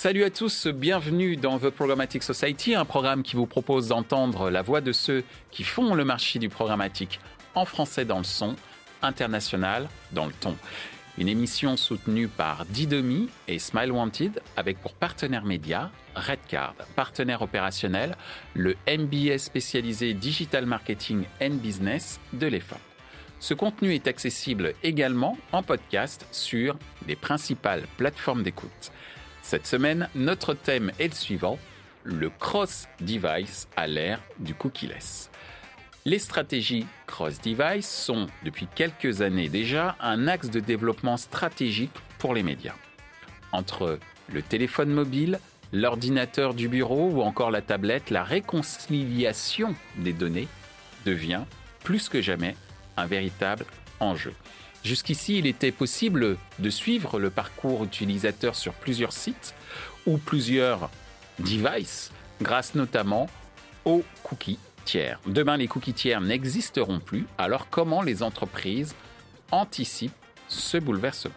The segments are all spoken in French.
Salut à tous, bienvenue dans The Programmatic Society, un programme qui vous propose d'entendre la voix de ceux qui font le marché du programmatique en français dans le son, international dans le ton. Une émission soutenue par Didomi et Smile Wanted avec pour partenaire média Redcard, partenaire opérationnel, le MBS spécialisé Digital Marketing and Business de l'EFA. Ce contenu est accessible également en podcast sur les principales plateformes d'écoute. Cette semaine, notre thème est le suivant, le cross-device à l'ère du cookie-less. Les stratégies cross-device sont, depuis quelques années déjà, un axe de développement stratégique pour les médias. Entre le téléphone mobile, l'ordinateur du bureau ou encore la tablette, la réconciliation des données devient, plus que jamais, un véritable Jusqu'ici, il était possible de suivre le parcours utilisateur sur plusieurs sites ou plusieurs devices grâce notamment aux cookies tiers. Demain, les cookies tiers n'existeront plus, alors comment les entreprises anticipent ce bouleversement?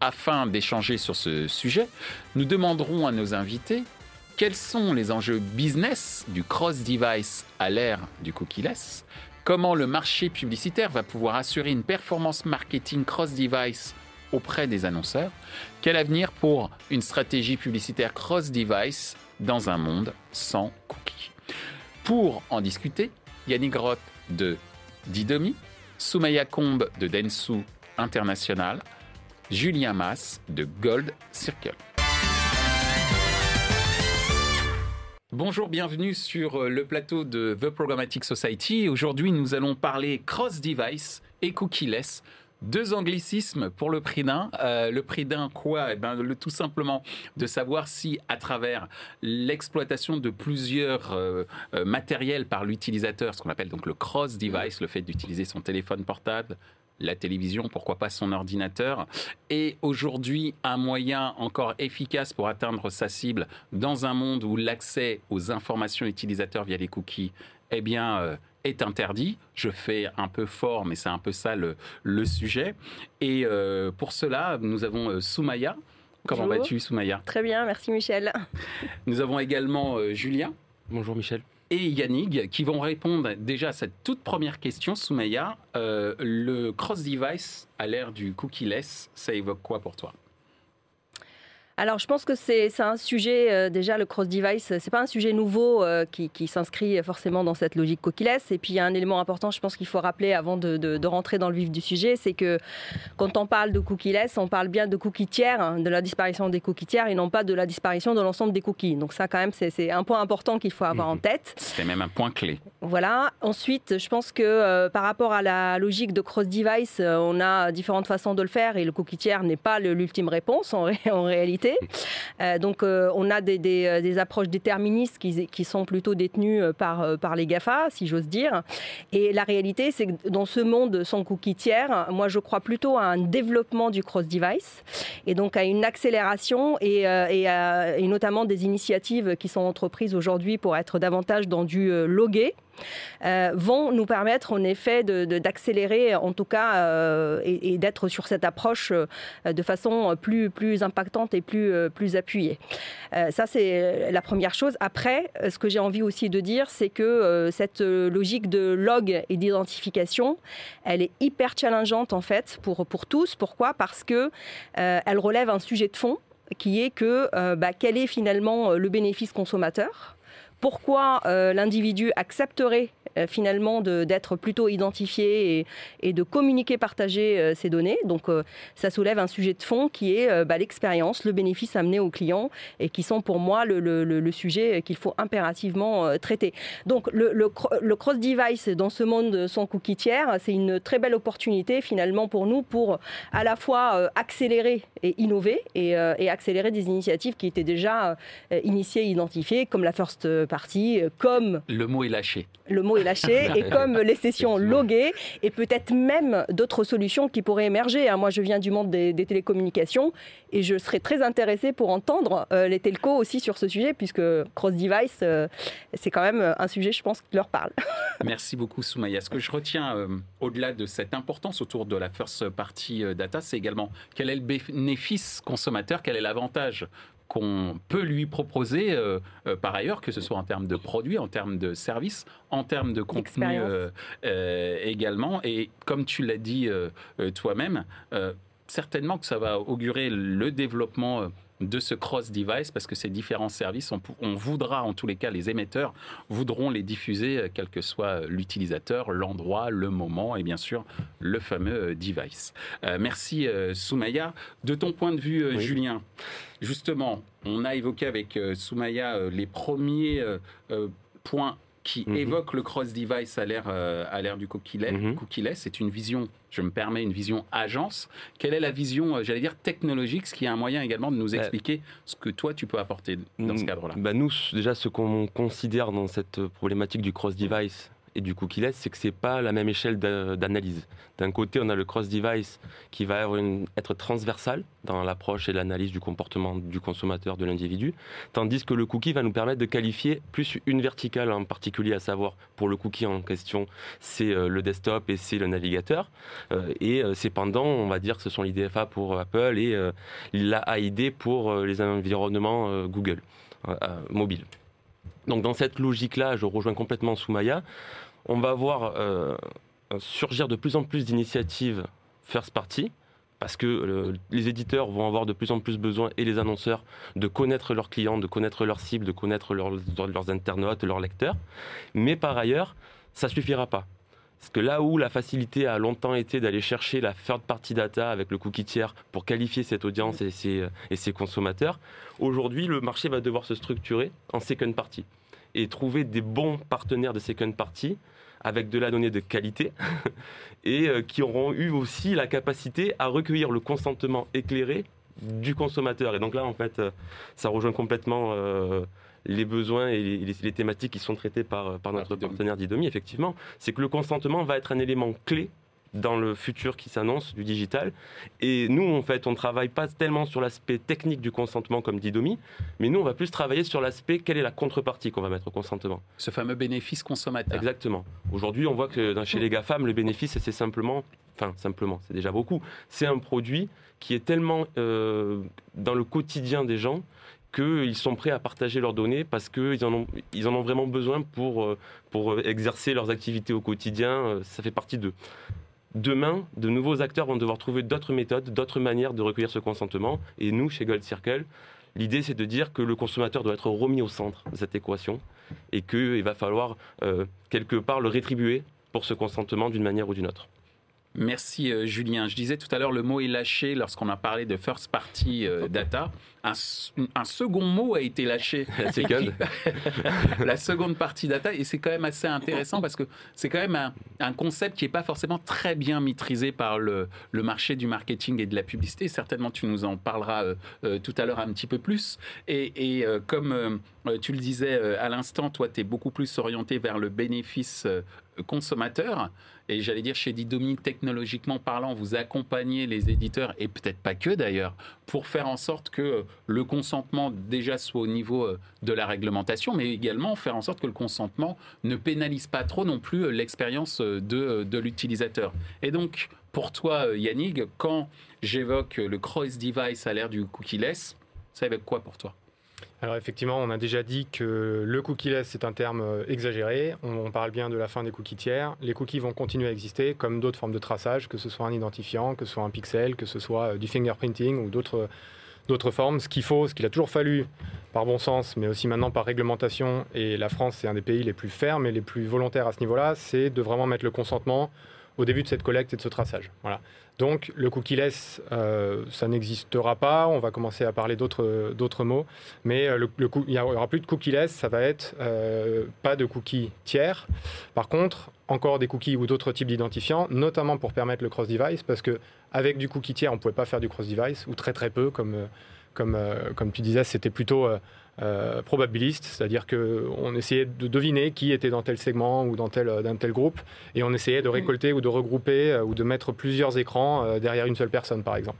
Afin d'échanger sur ce sujet, nous demanderons à nos invités quels sont les enjeux business du cross-device à l'ère du cookie-less Comment le marché publicitaire va pouvoir assurer une performance marketing cross-device auprès des annonceurs? Quel avenir pour une stratégie publicitaire cross-device dans un monde sans cookies? Pour en discuter, Yannick Roth de Didomi, Soumaya Combe de Densu International, Julien Mass de Gold Circle. Bonjour, bienvenue sur euh, le plateau de The Programmatic Society. Aujourd'hui, nous allons parler cross-device et cookie-less. Deux anglicismes pour le prix d'un. Euh, le prix d'un quoi? Eh ben, Tout simplement de savoir si, à travers l'exploitation de plusieurs euh, matériels par l'utilisateur, ce qu'on appelle donc le cross-device, le fait d'utiliser son téléphone portable, la télévision, pourquoi pas son ordinateur, est aujourd'hui un moyen encore efficace pour atteindre sa cible dans un monde où l'accès aux informations utilisateurs via les cookies eh bien, euh, est interdit. Je fais un peu fort, mais c'est un peu ça le, sujet. Et euh, pour cela, nous avons euh, Soumaya. Comment vas-tu, Soumaya? Très bien, merci Michel. Nous avons également Julien. Bonjour Michel et Yannick qui vont répondre déjà à cette toute première question, Soumaya. Euh, le cross-device à l'ère du cookie-less, ça évoque quoi pour toi? Alors, je pense que c'est un sujet, euh, déjà, le cross-device, c'est pas un sujet nouveau euh, qui, s'inscrit forcément dans cette logique cookie-less. Et puis, il y a un élément important, je pense qu'il faut rappeler avant de, rentrer dans le vif du sujet, c'est que quand on parle de cookie-less, on parle bien de cookies tiers, hein, de la disparition des cookies tiers et non pas de la disparition de l'ensemble des cookies. Donc, ça, quand même, c'est un point important qu'il faut avoir en mhm. tête. C'est même un point clé. Voilà. Ensuite, je pense que euh, par rapport à la logique de cross-device, on a différentes façons de le faire et le cookie tiers n'est pas l'ultime réponse en réalité. Euh, donc euh, on a des, euh, approches déterministes qui, sont plutôt détenues par, par les GAFA, si j'ose dire. Et la réalité, c'est que dans ce monde sans cookie tiers, moi je crois plutôt à un développement du cross-device et donc à une accélération et, et, notamment des initiatives qui sont entreprises aujourd'hui pour être davantage dans du logué. Euh, vont nous permettre en effet d'accélérer, en tout cas, euh, et, d'être sur cette approche euh, de façon plus, plus impactante et plus, plus appuyée. ça, c'est la première chose. Après, ce que j'ai envie aussi de dire, c'est que cette logique de log et d'identification, elle est hyper challengeante en fait pour, pour tous. Pourquoi? Parce que elle relève un sujet de fond qui est que bah, quel est finalement le bénéfice consommateur? Pourquoi euh, l'individu accepterait euh, finalement d'être plutôt identifié et, de communiquer, partager euh, ces données. Donc ça soulève un sujet de fond qui est bah, l'expérience, le bénéfice amené aux clients et qui sont pour moi le, sujet qu'il faut impérativement traiter. Donc le, cross-device dans ce monde sans cookie tiers, c'est une très belle opportunité finalement pour nous pour à la fois accélérer et innover et, et accélérer des initiatives qui étaient déjà initiées, identifiées, comme la First partie, euh, comme... Le mot est lâché. Le mot est lâché, et comme les sessions loguées, et peut-être même d'autres solutions qui pourraient émerger. Hein. Moi, je viens du monde des, télécommunications, et je serais très intéressée pour entendre euh, les telcos aussi sur ce sujet, puisque cross-device, euh, c'est quand même un sujet, je pense, qui leur parle. Merci beaucoup, Soumaya. Ce que je retiens, au-delà de cette importance autour de la first party data, c'est également quel est le bénéfice consommateur, quel est l'avantage qu'on peut lui proposer par ailleurs, que ce soit en termes de produits, en termes de services, en termes de contenu également. Et comme tu l'as dit toi-même, certainement que ça va augurer le développement de ce cross-device parce que ces différents services, on, voudra, en tous les cas, les émetteurs voudront les diffuser, euh, quel que soit l'utilisateur, l'endroit, le moment et bien sûr le fameux euh, device. Euh, merci Soumaya. De ton point de vue, Julien, justement, on a évoqué avec Soumaya les premiers points qui mhm. évoque le cross-device à l'ère euh, à l'ère du mhm. cookie-less. C'est une vision, je me permets, une vision agence. Quelle est la vision, euh, j'allais dire, technologique, ce qui est un moyen également de nous bah, expliquer ce que toi, tu peux apporter dans ce cadre-là? bah Nous, déjà, ce qu'on considère dans cette problématique du cross-device, et du cookie-less, c'est que c'est pas la même échelle d'analyse. D'un côté, on a le cross-device qui va être transversal dans l'approche et l'analyse du comportement du consommateur, de l'individu, tandis que le cookie va nous permettre de qualifier plus une verticale en particulier, à savoir pour le cookie en question, c'est euh, le desktop et c'est le navigateur. Euh, et euh, cependant, on va dire que ce sont l'IDFA pour Apple et l'AID pour les environnements Google mobile. Donc dans cette logique-là, je rejoins complètement Soumaya. On va voir euh, surgir de plus en plus d'initiatives first party, parce que euh, les éditeurs vont avoir de plus en plus besoin, et les annonceurs, de connaître leurs clients, de connaître leurs cibles, de connaître leurs internautes, leurs lecteurs. Mais par ailleurs, ça ne suffira pas. Parce que là où la facilité a longtemps été d'aller chercher la third party data avec le cookie tiers pour qualifier cette audience et ses, consommateurs, aujourd'hui le marché va devoir se structurer en second party et trouver des bons partenaires de second party avec de la donnée de qualité et euh, qui auront eu aussi la capacité à recueillir le consentement éclairé du consommateur. Et donc là, en fait, euh, ça rejoint complètement euh, les besoins et les, thématiques qui sont traitées par, par notre partenaire Didomi, effectivement. C'est que le consentement va être un élément clé dans le futur qui s'annonce du digital. Et nous, en fait, on ne travaille pas tellement sur l'aspect technique du consentement comme dit Domi, mais nous, on va plus travailler sur l'aspect quelle est la contrepartie qu'on va mettre au consentement. Ce fameux bénéfice consommateur. Exactement. Aujourd'hui, on voit que chez les GAFAM, le bénéfice, c'est simplement, enfin, simplement, c'est déjà beaucoup, c'est un produit qui est tellement euh, dans le quotidien des gens qu'ils sont prêts à partager leurs données parce qu'ils en, ont, en ont vraiment besoin pour, euh, pour exercer leurs activités au quotidien. Euh, ça fait partie d'eux. Demain, de nouveaux acteurs vont devoir trouver d'autres méthodes, d'autres manières de recueillir ce consentement. Et nous, chez Gold Circle, l'idée c'est de dire que le consommateur doit être remis au centre de cette équation et qu'il va falloir euh, quelque part le rétribuer pour ce consentement d'une manière ou d'une autre. Merci euh, Julien. Je disais tout à l'heure, le mot est lâché lorsqu'on a parlé de first party euh, data. Un, second mot a été lâché. La seconde partie data. Et c'est quand même assez intéressant parce que c'est quand même un, concept qui n'est pas forcément très bien maîtrisé par le, marché du marketing et de la publicité. Certainement, tu nous en parleras euh, tout à l'heure un petit peu plus. Et, comme tu le disais à l'instant, toi, tu es beaucoup plus orienté vers le bénéfice consommateur. Et j'allais dire, chez Didomi, technologiquement parlant, vous accompagnez les éditeurs, et peut-être pas que d'ailleurs, pour faire en sorte que le consentement déjà soit au niveau euh, de la réglementation, mais également faire en sorte que le consentement ne pénalise pas trop non plus euh, l'expérience euh, de, de l'utilisateur. Et donc, pour toi, Yannick, quand j'évoque le cross-device à l'ère du cookie-less, ça évoque quoi pour toi? Alors effectivement, on a déjà dit que le cookie-less c'est un terme euh, exagéré. On, parle bien de la fin des cookies tiers. Les cookies vont continuer à exister comme d'autres formes de traçage, que ce soit un identifiant, que ce soit un pixel, que ce soit euh, du fingerprinting ou d'autres d'autres formes. Ce qu'il faut, ce qu'il a toujours fallu, par bon sens, mais aussi maintenant par réglementation, et la France c'est un des pays les plus fermes et les plus volontaires à ce niveau-là, c'est de vraiment mettre le consentement au début de cette collecte et de ce traçage. Voilà. Donc le cookie-less, euh, ça n'existera pas. On va commencer à parler d'autres mots. Mais euh, il n'y aura plus de cookie-less. Ça va être euh, pas de cookies tiers. Par contre, encore des cookies ou d'autres types d'identifiants, notamment pour permettre le cross-device. Parce qu'avec du cookie tiers, on ne pouvait pas faire du cross-device, ou très très peu, comme, comme, comme tu disais, c'était plutôt euh, probabiliste, c'est-à-dire qu'on essayait de deviner qui était dans tel segment ou dans tel, dans tel groupe, et on essayait de récolter ou de regrouper euh, ou de mettre plusieurs écrans euh, derrière une seule personne, par exemple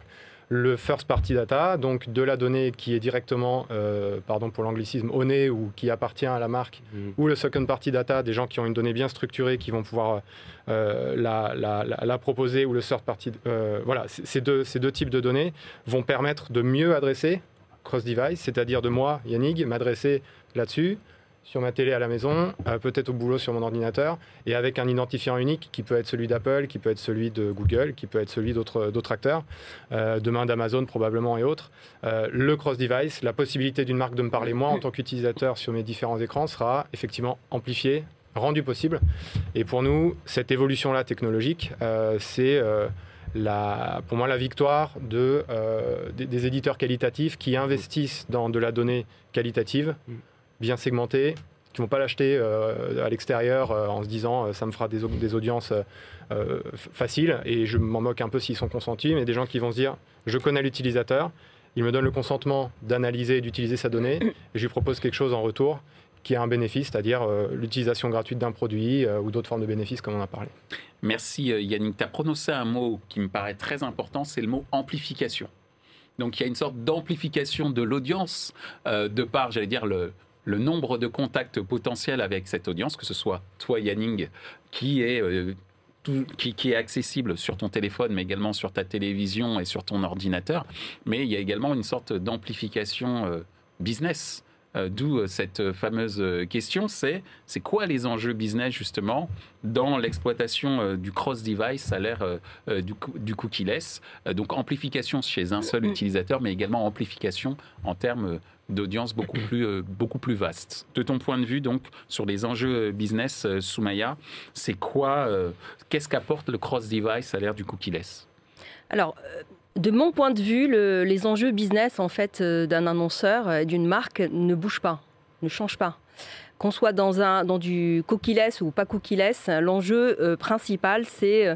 le first party data, donc de la donnée qui est directement, euh, pardon pour l'anglicisme, au nez ou qui appartient à la marque, mm. ou le second party data, des gens qui ont une donnée bien structurée, qui vont pouvoir euh, la, la, la, proposer, ou le third party. Euh, voilà, ces deux, ces deux types de données vont permettre de mieux adresser cross-device, c'est-à-dire de moi, Yannick, m'adresser là-dessus, sur ma télé à la maison, euh, peut-être au boulot sur mon ordinateur, et avec un identifiant unique qui peut être celui d'Apple, qui peut être celui de Google, qui peut être celui d'autres acteurs, euh, demain d'Amazon probablement et autres. Euh, le cross-device, la possibilité d'une marque de me parler moi en tant qu'utilisateur sur mes différents écrans sera effectivement amplifiée, rendue possible. Et pour nous, cette évolution-là technologique, c'est... Pour moi la victoire de, des, des, éditeurs qualitatifs qui investissent dans de la donnée qualitative, mm bien segmentés, qui vont pas l'acheter euh, à l'extérieur euh, en se disant euh, ça me fera des, des audiences faciles et je m'en moque un peu s'ils sont consentis, mais des gens qui vont se dire je connais l'utilisateur, il me donne le consentement d'analyser et d'utiliser sa donnée et je lui propose quelque chose en retour qui a un bénéfice, c'est-à-dire l'utilisation gratuite d'un produit ou d'autres formes de bénéfices comme on a parlé. Merci Yannick. Tu as prononcé un mot qui me paraît très important, c'est le mot amplification. Donc il y a une sorte d'amplification de l'audience de par, j'allais dire, le, le nombre de contacts potentiels avec cette audience, que ce soit toi, Yanning, qui est euh, qui, est accessible sur ton téléphone, mais également sur ta télévision et sur ton ordinateur. Mais il y a également une sorte d'amplification euh, business. Euh, d'où cette fameuse question, c'est c'est quoi les enjeux business justement dans l'exploitation du cross-device à l'ère du, du cookie-less? Donc amplification chez un seul utilisateur, mais également amplification en termes d'audience beaucoup plus, euh, beaucoup plus vaste. De ton point de vue, donc, sur les enjeux business, euh, Soumaya, c'est quoi, euh, qu'est-ce qu'apporte le cross-device à l'ère du cookie-less? Alors, de mon point de vue, les enjeux business, en fait, d'un annonceur, d'une marque, ne bougent pas, ne changent pas qu'on soit dans, un, dans du coquilless ou pas coquilless, l'enjeu euh, principal, c'est euh,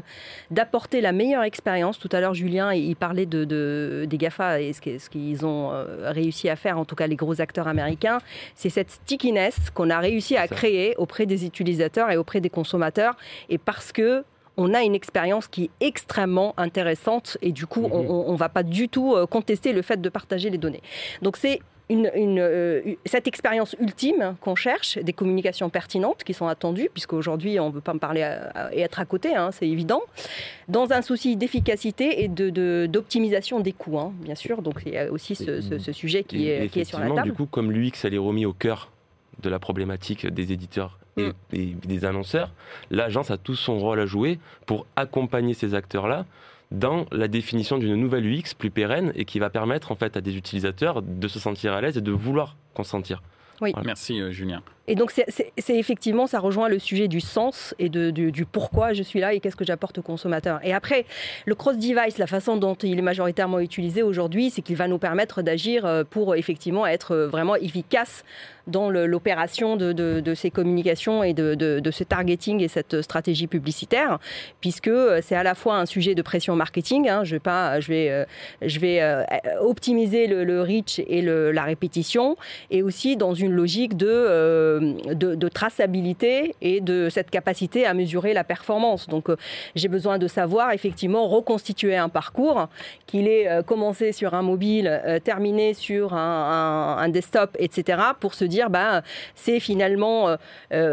d'apporter la meilleure expérience. Tout à l'heure, Julien, il parlait de, des GAFA et ce qu'ils ont euh, réussi à faire, en tout cas les gros acteurs américains. C'est cette stickiness qu'on a réussi à créer auprès des utilisateurs et auprès des consommateurs. Et parce que on a une expérience qui est extrêmement intéressante et du coup, mhm. on ne va pas du tout contester le fait de partager les données. Donc c'est une, euh, cette expérience ultime qu'on cherche, des communications pertinentes qui sont attendues, puisqu'aujourd'hui on ne veut pas me parler et être à côté, hein, c'est évident, dans un souci d'efficacité et d'optimisation de, des coûts, hein, bien sûr. Donc il y a aussi ce, sujet qui est, qui est, sur la table. Du coup, comme l'UX, elle est remis au cœur de la problématique des éditeurs et, mm. et des annonceurs, l'agence a tout son rôle à jouer pour accompagner ces acteurs-là dans la définition d'une nouvelle UX plus pérenne et qui va permettre en fait à des utilisateurs de se sentir à l'aise et de vouloir consentir. Oui. Merci euh, Julien. Et donc, c'est effectivement, ça rejoint le sujet du sens et de, du, pourquoi je suis là et qu'est-ce que j'apporte au consommateur. Et après, le cross-device, la façon dont il est majoritairement utilisé aujourd'hui, c'est qu'il va nous permettre d'agir euh, pour effectivement être euh, vraiment efficace dans l'opération de, ces communications et de, ce targeting et cette stratégie publicitaire, puisque euh, c'est à la fois un sujet de pression marketing. Hein, je vais, je vais optimiser le, reach et le, la répétition, et aussi dans une logique de traçabilité et de cette capacité à mesurer la performance. Donc euh, j'ai besoin de savoir effectivement reconstituer un parcours, qu'il ait euh, commencé sur un mobile, euh, terminé sur un, desktop, etc., pour se dire, bah, c'est finalement,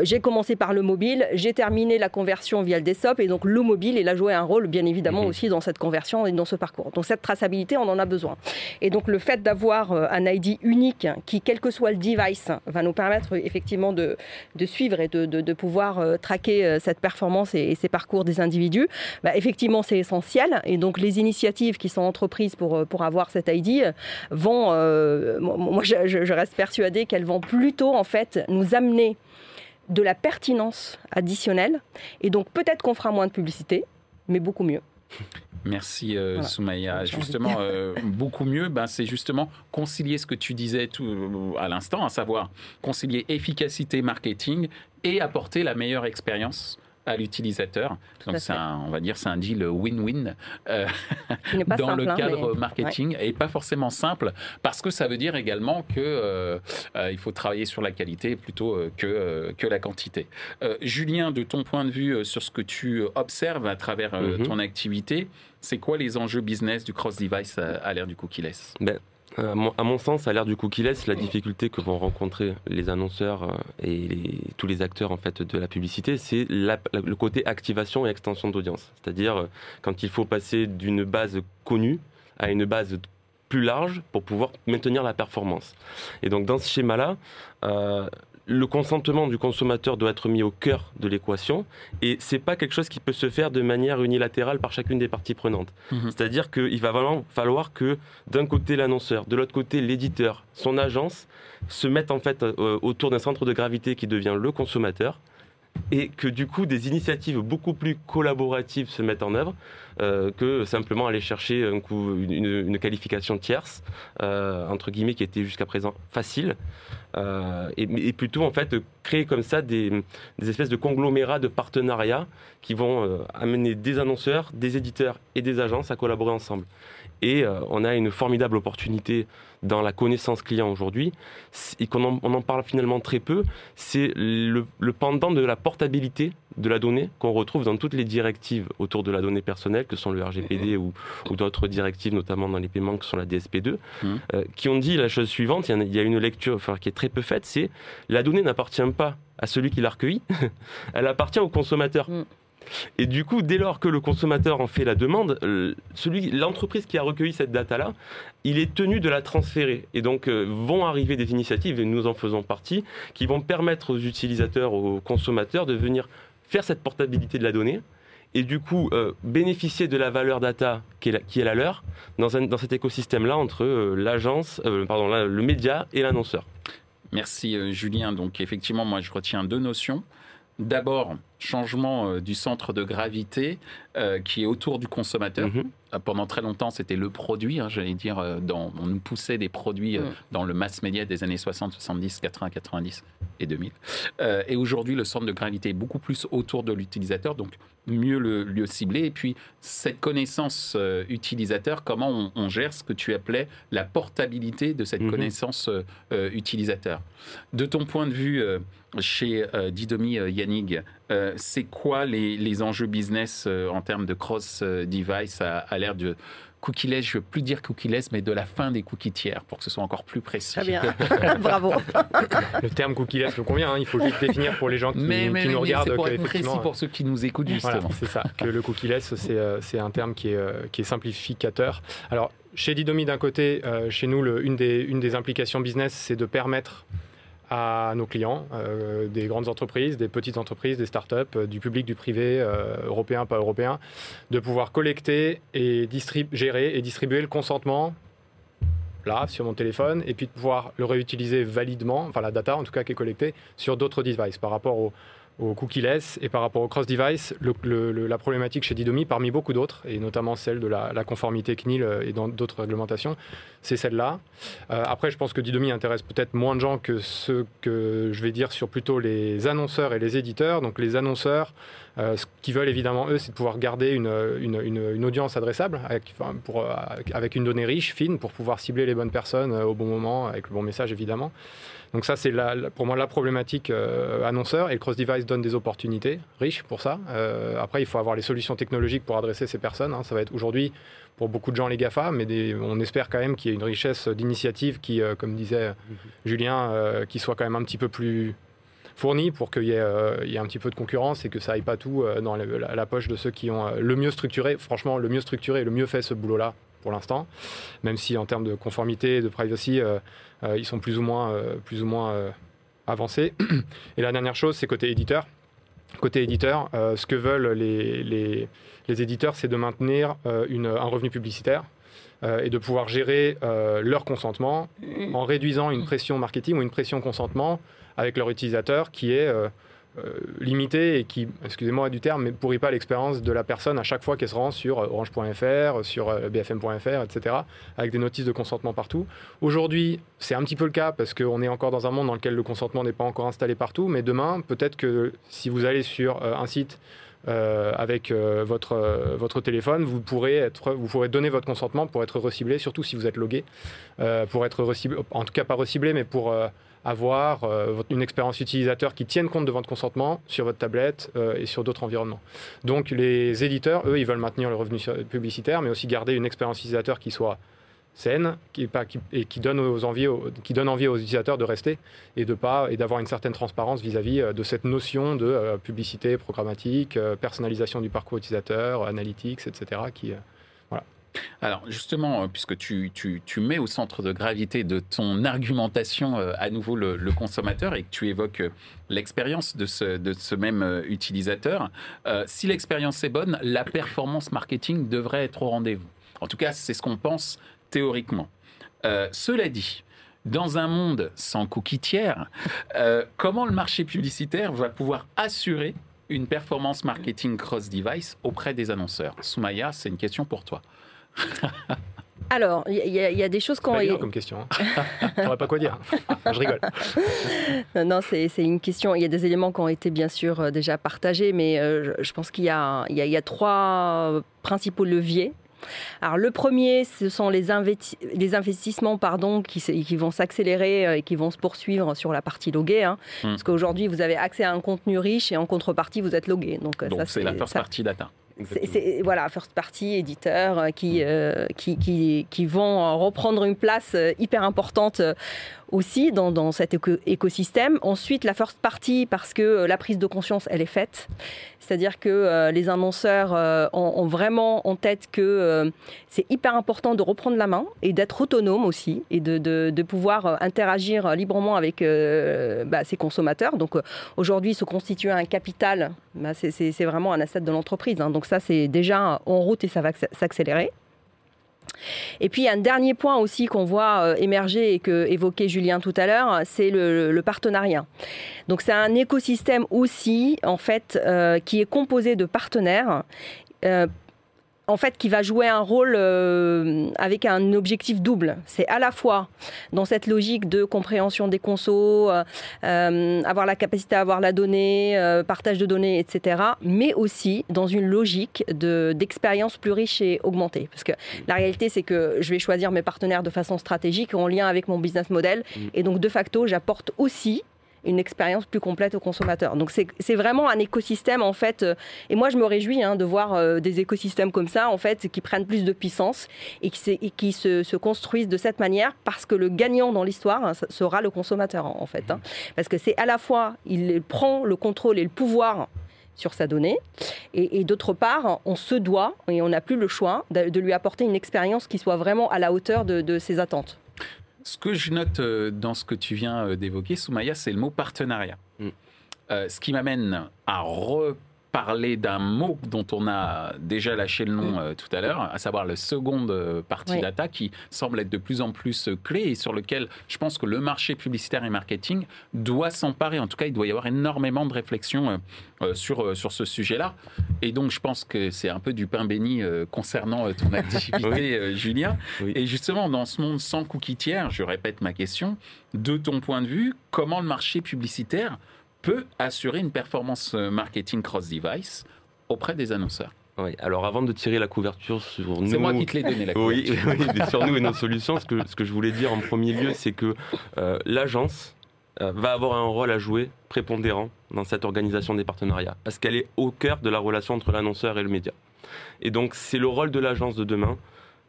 j'ai commencé par le mobile, j'ai terminé la conversion via le desktop, et donc le mobile, il a joué un rôle, bien évidemment, mhm. aussi dans cette conversion et dans ce parcours. Donc cette traçabilité, on en a besoin. Et donc le fait d'avoir un ID unique qui, quel que soit le device, va nous permettre effectivement de, suivre et de, pouvoir euh, traquer euh, cette performance et, ces parcours des individus, bah, effectivement, c'est essentiel. Et donc, les initiatives qui sont entreprises pour, euh, pour avoir cette ID vont, moi, je, je reste persuadée qu'elles vont plutôt, en fait, nous amener de la pertinence additionnelle. Et donc, peut-être qu'on fera moins de publicité, mais beaucoup mieux. Merci euh. Justement, euh, beaucoup mieux, ben, c'est justement concilier ce que tu disais tout, à l'instant, à savoir concilier efficacité marketing et apporter la meilleure expérience à l'utilisateur. Donc c'est on va dire c'est un deal win-win euh, dans le hein, cadre marketing et pas forcément simple parce que ça veut dire également que euh, euh, il faut travailler sur la qualité plutôt que que la quantité. Julien, de ton point de vue sur ce que tu observes à travers mm-hmm. ton activité, c'est quoi les enjeux business du cross-device à, l'ère du cookie-less? Ben, euh, à mon sens, à l'ère du cookie-less, la difficulté que vont rencontrer les annonceurs euh, et tous les acteurs en fait de la publicité, c'est le côté activation et extension d'audience. C'est-à-dire euh, quand il faut passer d'une base connue à une base plus large pour pouvoir maintenir la performance. Et donc dans ce schéma-là, le consentement du consommateur doit être mis au cœur de l'équation et c'est pas quelque chose qui peut se faire de manière unilatérale par chacune des parties prenantes. Mhm. C'est-à-dire qu'il va vraiment falloir que d'un côté l'annonceur, de l'autre côté l'éditeur, son agence se mettent en fait euh, autour d'un centre de gravité qui devient le consommateur et que du coup des initiatives beaucoup plus collaboratives se mettent en œuvre euh, que simplement aller chercher un coup, une, qualification tierce, euh, entre guillemets, qui était jusqu'à présent facile, euh, et, plutôt en fait créer comme ça des, espèces de conglomérats de partenariats qui vont amener des annonceurs, des éditeurs et des agences à collaborer ensemble. Et on a une formidable opportunité dans la connaissance client aujourd'hui, et qu'on en, on en parle finalement très peu, c'est le, pendant de la portabilité de la donnée qu'on retrouve dans toutes les directives autour de la donnée personnelle, que sont le RGPD ou, d'autres directives, notamment dans les paiements, que sont la DSP2, mmh. euh, qui ont dit la chose suivante, il y a une lecture enfin, qui est très peu faite, c'est la donnée n'appartient pas à celui qui l'a recueillie, elle appartient au consommateur. Mmh. Et du coup, dès lors que le consommateur en fait la demande, euh, l'entreprise qui a recueilli cette data-là, il est tenu de la transférer. Et donc, euh, vont arriver des initiatives, et nous en faisons partie, qui vont permettre aux utilisateurs, aux consommateurs de venir faire cette portabilité de la donnée et du coup euh, bénéficier de la valeur data qui est la, leur dans, dans cet écosystème-là entre l'agence, pardon, le média et l'annonceur. Merci Julien. Donc effectivement, moi je retiens deux notions. D'abord, changement euh, du centre de gravité euh, qui est autour du consommateur. Mhm. Euh, pendant très longtemps, c'était le produit, hein, j'allais dire, on nous poussait des produits mm. dans le mass média des années 60, 70, 80, 90 et 2000. et aujourd'hui, le centre de gravité est beaucoup plus autour de l'utilisateur, donc mieux le, cibler. Et puis, cette connaissance utilisateur, comment on, gère ce que tu appelais la portabilité de cette mhm. connaissance utilisateur? De ton point de vue, chez Didomi Yannig, euh, c'est quoi les, enjeux business euh, en termes de cross-device à, à l'ère de cookieless, je ne veux plus dire cookieless, mais de la fin des cookies tiers, pour que ce soit encore plus précis. Très bien, bravo. Le terme cookieless me convient, hein. il faut juste définir pour les gens qui, mais, mais, nous regardent. pour être précis pour ceux qui nous écoutent, justement. c'est ça, que le cookieless, c'est euh, un terme qui est, qui est simplificateur. Alors, chez Didomi, d'un côté, chez nous, le, une, des, une des implications business, c'est de permettre à nos clients, euh, des grandes entreprises, des petites entreprises, des startups, euh, du public, du privé, euh, européen, pas européen, de pouvoir collecter et gérer et distribuer le consentement là, sur mon téléphone, et puis de pouvoir le réutiliser validement, enfin la data en tout cas qui est collectée, sur d'autres devices par rapport au, au cookie-less et par rapport au cross-device, la problématique chez Didomi, parmi beaucoup d'autres, et notamment celle de la, conformité CNIL euh, et dans d'autres réglementations, c'est celle-là. Euh, après, je pense que Didomi intéresse peut-être moins de gens que ce que je vais dire sur plutôt les annonceurs et les éditeurs. Donc les annonceurs, euh, ce qu'ils veulent évidemment, eux, c'est de pouvoir garder une, audience adressable avec une donnée riche, fine, pour pouvoir cibler les bonnes personnes au bon moment, avec le bon message évidemment. Donc ça, c'est pour moi la problématique euh, annonceur et le cross-device donne des opportunités riches pour ça. Euh, après, il faut avoir les solutions technologiques pour adresser ces personnes. Hein. Ça va être aujourd'hui pour beaucoup de gens les GAFA, mais on espère quand même qu'il y ait une richesse d'initiatives qui, euh, comme disait Julien, qui soit quand même un petit peu plus fournie pour qu'il y, ait un petit peu de concurrence et que ça aille pas tout dans la, poche de ceux qui ont le mieux structuré, franchement le mieux structuré le mieux fait ce boulot-là pour l'instant, même si en termes de conformité et de privacy, euh, euh, ils sont plus ou moins, euh, plus ou moins avancés. Et la dernière chose, c'est côté éditeur. Côté éditeur, ce que veulent les, éditeurs, c'est de maintenir un revenu publicitaire et de pouvoir gérer leur consentement en réduisant une pression marketing ou une pression consentement avec leur utilisateur qui est limité et qui, excusez-moi du terme, mais pourrit pas l'expérience de la personne à chaque fois qu'elle se rend sur euh, orange.fr, sur euh, bfm.fr, etc., avec des notices de consentement partout. Aujourd'hui, c'est un petit peu le cas parce qu'on est encore dans un monde dans lequel le consentement n'est pas encore installé partout, mais demain, peut-être que si vous allez sur un site avec votre, votre téléphone, vous pourrez, être, vous pourrez donner votre consentement pour être reciblé, surtout si vous êtes logué, pour être reciblé, en tout cas pas reciblé, mais pour avoir euh, une expérience utilisateur qui tienne compte de votre consentement sur votre tablette euh, et sur d'autres environnements. Donc les éditeurs, eux, ils veulent maintenir le revenu publicitaire, mais aussi garder une expérience utilisateur qui soit saine qui, et qui donne, aux qui donne envie aux utilisateurs de rester et de pas et d'avoir une certaine transparence vis-à-vis euh, de cette notion de publicité programmatique, personnalisation du parcours utilisateur, analytics, etc. Qui. Alors justement, euh, puisque tu, tu, tu, mets au centre de gravité de ton argumentation euh, à nouveau le, consommateur et que tu évoques euh, l'expérience de ce, de ce même utilisateur, si l'expérience est bonne, la performance marketing devrait être au rendez-vous. En tout cas, c'est ce qu'on pense théoriquement. cela dit, dans un monde sans cookies tiers, comment le marché publicitaire va pouvoir assurer une performance marketing cross-device auprès des annonceurs? Soumaya, c'est une question pour toi. Alors, il y, a des choses qu'on. Pas comme question. Hein. Je pas quoi dire. je rigole. Non, non c'est une question. Il y a des éléments qui ont été bien sûr euh, déjà partagés, mais euh, je pense qu'il y, y, a trois principaux leviers. Alors le premier, ce sont les, les investissements pardon, qui, qui vont s'accélérer euh, et qui vont se poursuivre sur la partie loguée. Hein. Hmm. Parce qu'aujourd'hui, vous avez accès à un contenu riche et en contrepartie, vous êtes logué. Donc, Donc c'est la first partie data. C'est voilà, first party, éditeurs euh, qui, euh, qui, qui, qui, vont reprendre une place hyper importante aussi dans, cet écosystème. Ensuite, la first party, parce que euh, la prise de conscience, elle est faite. C'est-à-dire que euh, les annonceurs euh, ont, vraiment en tête que c'est hyper important de reprendre la main et d'être autonome aussi et de pouvoir interagir librement avec bah, ses consommateurs. Donc aujourd'hui, se constituer un capital, bah, c'est vraiment un asset de l'entreprise. Hein. Donc ça, c'est déjà en route et ça va s'accélérer. Et puis un dernier point aussi qu'on voit euh, émerger et que évoquait Julien tout à l'heure, c'est le, partenariat. Donc c'est un écosystème aussi en fait euh, qui est composé de partenaires euh, en fait, qui va jouer un rôle euh, avec un objectif double. C'est à la fois dans cette logique de compréhension des consos, euh, euh, avoir la capacité à avoir la donnée, partage de données, etc., mais aussi dans une logique d'expérience plus riche et augmentée. Parce que la réalité, c'est que je vais choisir mes partenaires de façon stratégique en lien avec mon business model, mm. et donc de facto, j'apporte aussi une expérience plus complète au consommateur. Donc c'est vraiment un écosystème en fait. Euh, et moi je me réjouis hein, de voir euh, des écosystèmes comme ça en fait qui prennent plus de puissance et qui, qui se, construisent de cette manière parce que le gagnant dans l'histoire hein, sera le consommateur en fait. Hein. Mmh. Parce que c'est à la fois il prend le contrôle et le pouvoir sur sa donnée. Et, d'autre part, on se doit, et on n'a plus le choix, de, lui apporter une expérience qui soit vraiment à la hauteur de ses attentes. Ce que je note euh, dans ce que tu viens euh, d'évoquer, Soumaya, c'est le mot partenariat. Mm. Euh, ce qui m'amène à parler d'un mot dont on a déjà lâché le nom euh, tout à l'heure, à savoir le seconde euh, partie data, qui semble être de plus en plus euh, clé et sur lequel je pense que le marché publicitaire et marketing doit s'emparer. En tout cas, il doit y avoir énormément de réflexion sur, sur ce sujet-là. Et donc, je pense que c'est un peu du pain béni concernant ton activité, Julien. Et justement, dans ce monde sans cookie tiers, je répète ma question, de ton point de vue, comment le marché publicitaire peut assurer une performance euh, marketing cross-device auprès des annonceurs. Oui, alors avant de tirer la couverture sur nous. C'est moi qui te l'ai donné la couverture. Oui, oui sur nous et nos solutions, ce que, ce que je voulais dire en premier lieu, c'est que euh, l'agence euh, va avoir un rôle à jouer prépondérant dans cette organisation des partenariats, parce qu'elle est au cœur de la relation entre l'annonceur et le média. Et donc c'est le rôle de l'agence de demain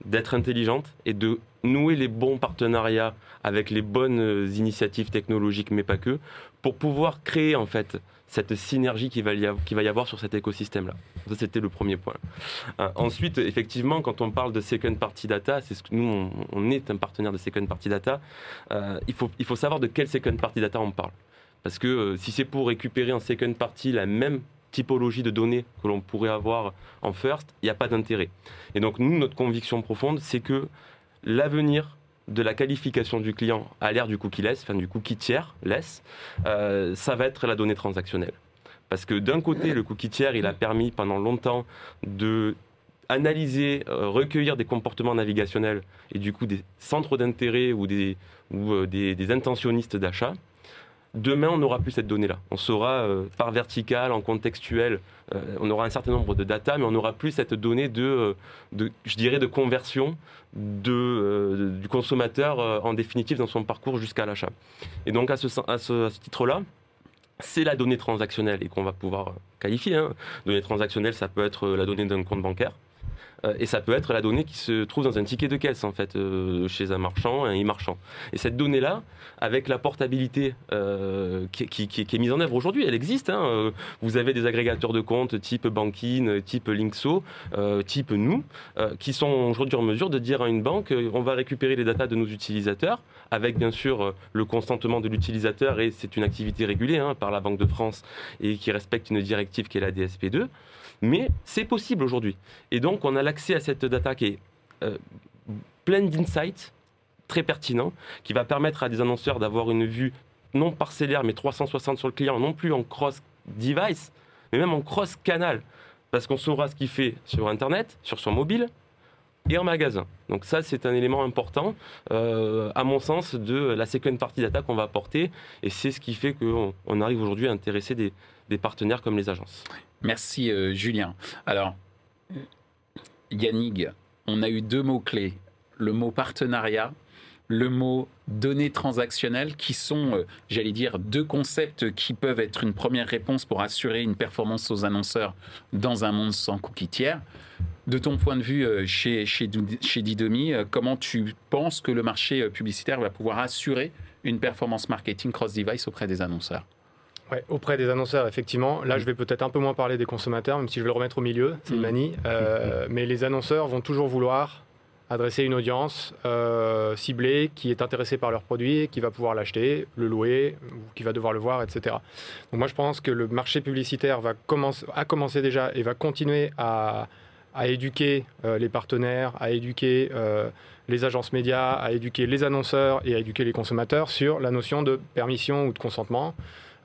d'être intelligente et de nouer les bons partenariats avec les bonnes initiatives technologiques, mais pas que, pour pouvoir créer en fait cette synergie qui va y avoir, sur cet écosystème-là. Ça, c'était le premier point. Euh, ensuite, effectivement, quand on parle de second party data, c'est ce que nous, on, est un partenaire de second party data, euh, il, faut, il faut savoir de quel second party data on parle. Parce que euh, si c'est pour récupérer en second party la même typologie de données que l'on pourrait avoir en first, il n'y a pas d'intérêt. Et donc, nous, notre conviction profonde, c'est que l'avenir de la qualification du client à l'ère du cookie-less, enfin du cookie tiers, less, euh, ça va être la donnée transactionnelle. Parce que d'un côté, le cookie tiers, il a permis pendant longtemps de analyser, euh, recueillir des comportements navigationnels et du coup des centres d'intérêt ou des, euh, des intentionnistes d'achat. Demain, on n'aura plus cette donnée-là. On saura euh, par vertical, en contextuel, euh, on aura un certain nombre de data, mais on n'aura plus cette donnée de, euh, de, je dirais, de conversion du consommateur en définitive dans son parcours jusqu'à l'achat. Et donc à ce, à ce, titre-là, c'est la donnée transactionnelle et qu'on va pouvoir qualifier. Hein. Donnée transactionnelle, ça peut être la donnée d'un compte bancaire. Euh, et ça peut être la donnée qui se trouve dans un ticket de caisse, en fait, euh, chez un marchand, un e-marchand. Et cette donnée-là, avec la portabilité euh, qui, est mise en œuvre aujourd'hui, elle existe. Hein, vous avez des agrégateurs de comptes type Banking, type Linkso, type nous, qui sont aujourd'hui en mesure de dire à une banque on va récupérer les datas de nos utilisateurs, avec bien sûr le consentement de l'utilisateur, et c'est une activité régulée hein, par la Banque de France et qui respecte une directive qui est la DSP2. Mais c'est possible aujourd'hui. Et donc, on a l'accès à cette data qui est euh, pleine d'insights, très pertinent, qui va permettre à des annonceurs d'avoir une vue non parcellaire, mais 360 sur le client, non plus en cross-device, mais même en cross-canal. Parce qu'on saura ce qu'il fait sur Internet, sur son mobile, et en magasin. Donc ça, c'est un élément important, euh, à mon sens, de la second party data qu'on va apporter. Et c'est ce qui fait qu'on arrive aujourd'hui à intéresser des, des, partenaires comme les agences. Merci euh, Julien. Alors, Yannick, on a eu deux mots-clés. Le mot partenariat, le mot données transactionnelles, qui sont, euh, j'allais dire, deux concepts qui peuvent être une première réponse pour assurer une performance aux annonceurs dans un monde sans cookies tiers. De ton point de vue euh, chez, chez, chez Didomi, comment tu penses que le marché publicitaire va pouvoir assurer une performance marketing cross-device auprès des annonceurs? Auprès des annonceurs, effectivement. Là, je vais peut-être un peu moins parler des consommateurs, même si je vais le remettre au milieu, c'est une mm. manie. Euh, mais les annonceurs vont toujours vouloir adresser une audience euh, ciblée qui est intéressée par leur produit, qui va pouvoir l'acheter, le louer, ou qui va devoir le voir, etc. Donc moi, je pense que le marché publicitaire va commencer, a commencé déjà et va continuer à, éduquer euh, les partenaires, à éduquer les agences médias, à éduquer les annonceurs et à éduquer les consommateurs sur la notion de permission ou de consentement.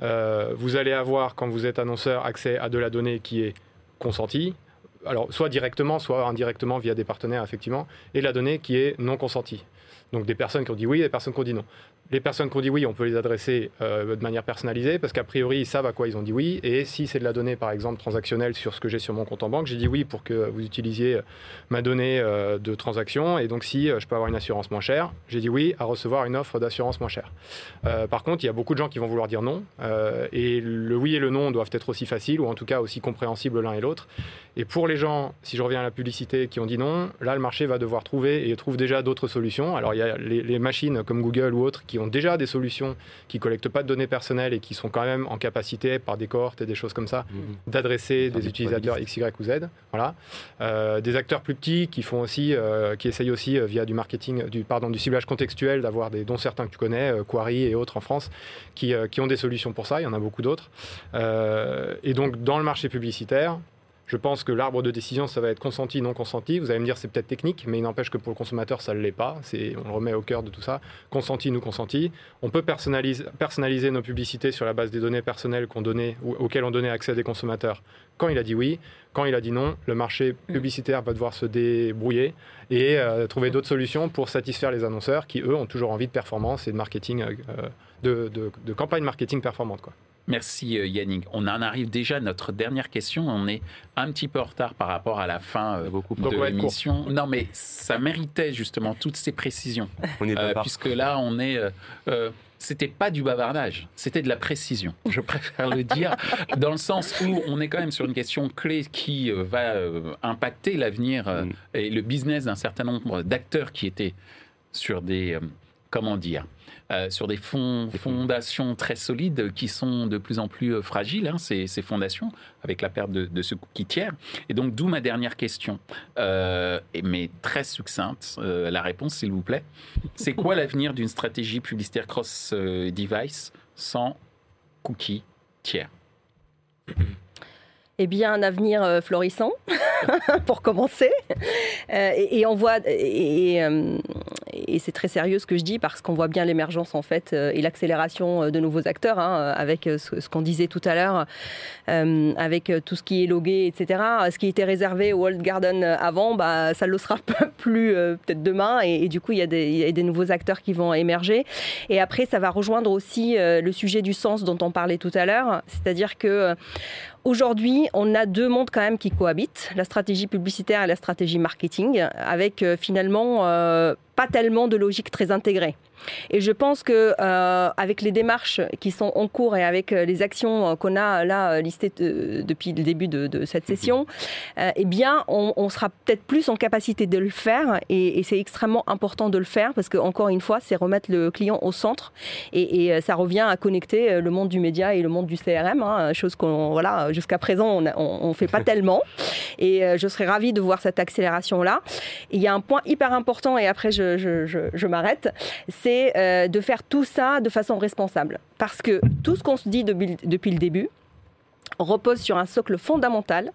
Euh, vous allez avoir, quand vous êtes annonceur, accès à de la donnée qui est consentie, alors soit directement, soit indirectement via des partenaires, effectivement, et la donnée qui est non consentie. Donc des personnes qui ont dit oui et des personnes qui ont dit non les personnes qui ont dit oui, on peut les adresser euh, de manière personnalisée parce qu'a priori, ils savent à quoi ils ont dit oui. Et si c'est de la donnée, par exemple, transactionnelle sur ce que j'ai sur mon compte en banque, j'ai dit oui pour que vous utilisiez ma donnée euh, de transaction. Et donc, si euh, je peux avoir une assurance moins chère, j'ai dit oui à recevoir une offre d'assurance moins chère. par contre, il y a beaucoup de gens qui vont vouloir dire non. et le oui et le non doivent être aussi faciles ou en tout cas aussi compréhensibles l'un et l'autre. Et pour les gens, si je reviens à la publicité, qui ont dit non, là, le marché va devoir trouver et trouve déjà d'autres solutions. Alors, il y a les, les machines comme Google ou autres qui ont déjà des solutions qui collectent pas de données personnelles et qui sont quand même en capacité, par des cohortes et des choses comme ça, mhm. d'adresser des utilisateurs X, Y ou Z. Voilà. Euh, des acteurs plus petits qui font aussi, euh, qui essayent aussi euh, via du marketing, du, pardon, du ciblage contextuel, d'avoir des, dont certains que tu connais, Quarry et autres en France, qui, qui ont des solutions pour ça. Il y en a beaucoup d'autres. et donc, dans le marché publicitaire, je pense que l'arbre de décision, ça va être consenti, non consenti. Vous allez me dire, c'est peut-être technique, mais il n'empêche que pour le consommateur, ça ne l'est pas. On le remet au cœur de tout ça. Consenti, non consenti. On peut personnaliser, nos publicités sur la base des données personnelles qu'on donnait, ou, auxquelles on donnait accès à des consommateurs quand il a dit oui. Quand il a dit non, le marché publicitaire va devoir se débrouiller et euh, trouver d'autres solutions pour satisfaire les annonceurs qui, eux, ont toujours envie de performance et de marketing, euh, de, de campagne marketing performante. Quoi. Merci euh, Yannick. On en arrive déjà à notre dernière question. On est un petit peu en retard par rapport à la fin euh, de l'émission. Non, mais ça méritait justement toutes ces précisions. On est euh, puisque là, on est. c'était pas du bavardage, c'était de la précision. Je préfère le dire dans le sens où on est quand même sur une question clé qui va impacter l'avenir mm. et le business d'un certain nombre d'acteurs qui étaient sur des comment dire euh, sur des, fonds, fondations très solides qui sont de plus en plus euh, fragiles, hein, ces, fondations, avec la perte de, ce qui tiers. Et donc, d'où ma dernière question, euh, mais très succincte, la réponse, s'il vous plaît. C'est quoi l'avenir d'une stratégie publicitaire cross-device sans cookies tiers? Eh bien, un avenir euh, florissant, pour commencer. Euh, et, on voit, et, euh, et, c'est très sérieux ce que je dis, parce qu'on voit bien l'émergence, en fait, et l'accélération de nouveaux acteurs, hein, avec ce, qu'on disait tout à l'heure, avec tout ce qui est logué, etc. Ce qui était réservé au World Garden avant, bah, ça ne le sera plus peut-être demain, et, du coup, il y, y, a des, nouveaux acteurs qui vont émerger. Et après, ça va rejoindre aussi le sujet du sens dont on parlait tout à l'heure, c'est-à-dire que Aujourd'hui, on a deux mondes quand même qui cohabitent, la stratégie publicitaire et la stratégie marketing, avec euh, finalement euh, pas tellement de logique très intégrée. Et je pense que euh, avec les démarches qui sont en cours et avec euh, les actions euh, qu'on a là listées depuis le début de, cette session, eh bien, on, sera peut-être plus en capacité de le faire. Et, c'est extrêmement important de le faire parce que encore une fois, c'est remettre le client au centre et, ça revient à connecter le monde du média et le monde du CRM, hein, chose qu'on voilà jusqu'à présent on ne fait pas tellement. Et je serais ravie de voir cette accélération là. Il y a un point hyper important et après je, je, je m'arrête, c'est euh, de faire tout ça de façon responsable. Parce que tout ce qu'on se dit depuis, le début, repose sur un socle fondamental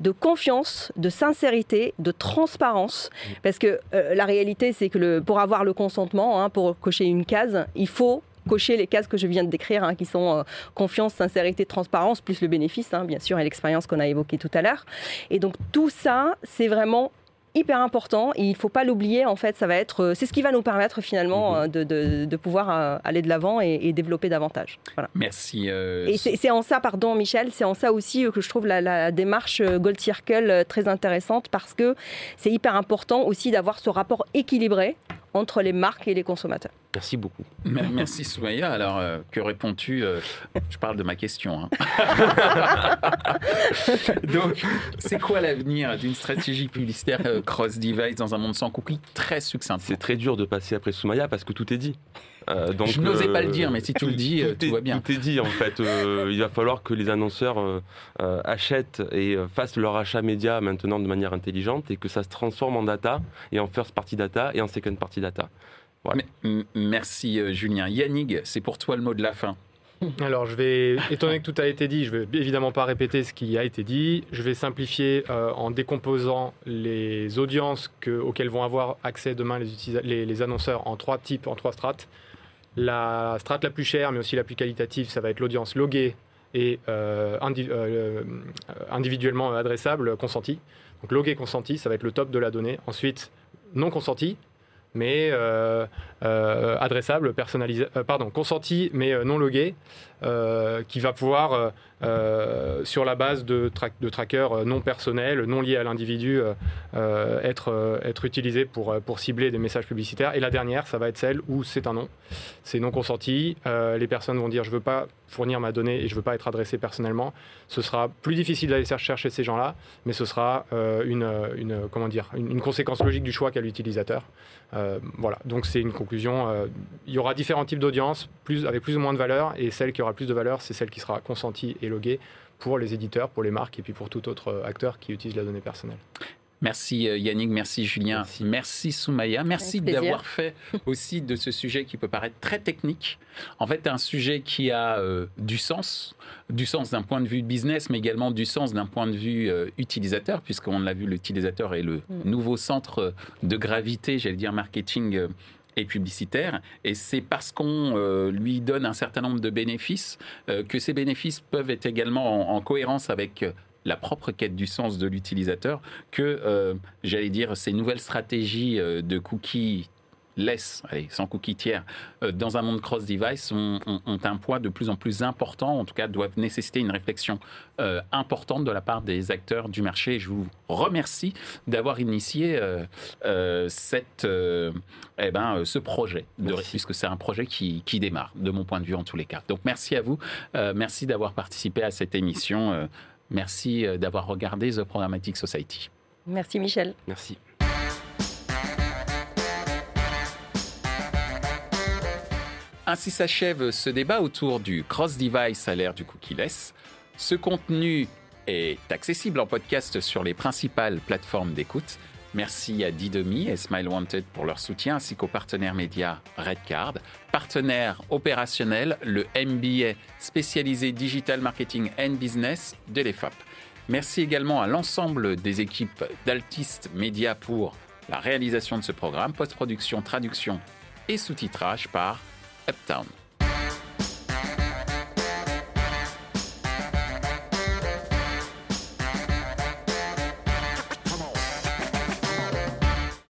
de confiance, de sincérité, de transparence. Parce que euh, la réalité, c'est que pour avoir le consentement, hein, pour cocher une case, il faut cocher les cases que je viens de décrire, hein, qui sont euh, confiance, sincérité, transparence, plus le bénéfice, hein, bien sûr, et l'expérience qu'on a évoquée tout à l'heure. Et donc tout ça, c'est vraiment hyper important et il ne faut pas l'oublier. En fait, ça va être, euh, c'est ce qui va nous permettre finalement mhm. euh, de, de, pouvoir euh, aller de l'avant et, développer davantage. Voilà. Merci. Et c'est en ça, pardon Michel, c'est en ça aussi que je trouve la, la démarche Gold Circle très intéressante parce que c'est hyper important aussi d'avoir ce rapport équilibré entre les marques et les consommateurs. Merci beaucoup. Merci Soumaya. Alors, euh, que réponds-tu euh, Je parle de ma question. Hein. Donc, c'est quoi l'avenir d'une stratégie publicitaire euh, cross-device dans un monde sans cookies Très succinct. C'est très dur de passer après Soumaya parce que tout est dit. donc, je n'osais pas le dire, mais si tu le dis, tout, va bien. Tout est dit en fait. il va falloir que les annonceurs achètent et fassent leur achat média maintenant de manière intelligente et que ça se transforme en data et en first party data et en second party data merci euh, Julien. Yannick, c'est pour toi le mot de la fin. Alors, je vais, étant donné que tout a été dit, je ne vais évidemment pas répéter ce qui a été dit. Je vais simplifier euh, en décomposant les audiences auxquelles vont avoir accès demain les, les, annonceurs en trois types, en trois strates. La strate la plus chère, mais aussi la plus qualitative, ça va être l'audience loguée et euh, individuellement adressable, consentie. Donc, logué consenti, ça va être le top de la donnée. Ensuite, non consenti, mais euh, euh, adressable, personnalisé, euh, pardon, consenti mais non logué, qui va pouvoir, sur la base de, trackers non personnels, non liés à l'individu, être, être utilisé pour, pour cibler des messages publicitaires. Et la dernière, ça va être celle où c'est un non, c'est non consenti. les personnes vont dire je veux pas fournir ma donnée et je veux pas être adressé personnellement. Ce sera plus difficile d'aller chercher ces gens-là, mais ce sera une, une, comment dire, une, conséquence logique du choix qu'a l'utilisateur. Euh, voilà, donc c'est une conclusion. Euh, il y aura différents types d'audience, plus, avec plus ou moins de valeur, et celle qui aura plus de valeur, c'est celle qui sera consentie et loguée pour les éditeurs, pour les marques et puis pour tout autre acteur qui utilise la donnée personnelle. Merci euh, Yannick, merci Julien, merci, Soumaya, merci d'avoir fait aussi de ce sujet qui peut paraître très technique, en fait un sujet qui a euh, du sens, du sens d'un point de vue business, mais également du sens d'un point de vue euh, utilisateur, puisqu'on l'a vu, l'utilisateur est le mm. nouveau centre de gravité, j'allais dire marketing publicitaire. Et c'est parce qu'on lui donne un certain nombre de bénéfices que ces bénéfices peuvent être également en cohérence avec la propre quête du sens de l'utilisateur que, euh, j'allais dire, ces nouvelles stratégies euh, de cookies laisse, allez, sans cookies tiers, euh, dans un monde cross-device ont, un poids de plus en plus important, en tout cas doivent nécessiter une réflexion importante de la part des acteurs du marché. je vous remercie d'avoir initié cette, eh ben, ce projet, de, puisque c'est un projet qui, qui, démarre, de mon point de vue en tous les cas. Donc merci à vous, merci d'avoir participé à cette émission. Merci euh, d'avoir regardé The Programmatic Society. Merci Michel. Merci. Ainsi s'achève ce débat autour du cross-device à l'ère du cookie-less. Ce contenu est accessible en podcast sur les principales plateformes d'écoute. Merci à Didomi et Smile Wanted pour leur soutien, ainsi qu'aux partenaires médias Redcard, partenaire opérationnel, le MBA spécialisé Digital Marketing and Business de l'EFAP. Merci également à l'ensemble des équipes d'Altist Media pour la réalisation de ce programme, post-production, traduction et sous-titrage par Uptown.